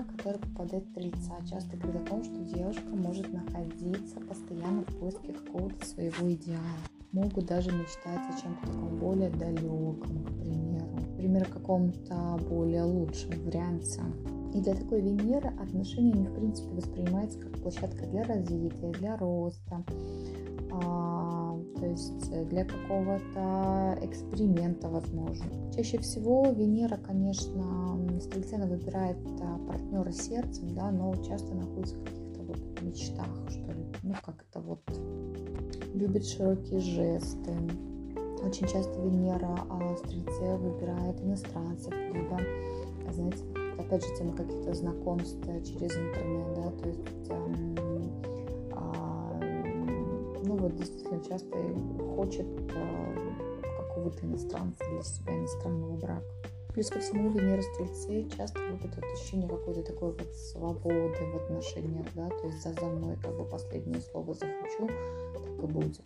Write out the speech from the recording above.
Венера попадает в Стрельца, часто говорит о том, что девушка может находиться постоянно в поиске какого-то своего идеала. Могут даже мечтать о чем-то таком более далеком, к примеру. Например, о каком-то более лучшем варианте. И для такой Венеры отношения, они, в принципе, воспринимаются как площадка для развития, для роста, а, то есть для какого-то эксперимента, возможно. Чаще всего Венера, конечно, Стрельцена выбирает а, партнера сердцем, да, но часто находится в каких-то вот мечтах, что ли. Ну, как это вот любит широкие жесты. Очень часто Венера а, Стрельце выбирает иностранцев, либо, знаете, опять же, тема каких-то знакомств через интернет, да, то есть, эм, вот действительно часто хочет э, какого-то иностранца для себя, иностранного брака. Плюс ко всему Венера Стрельцы часто любит ощущение какой-то такой вот свободы в отношениях, да, то есть за, за мной как бы последнее слово захочу, так и будет.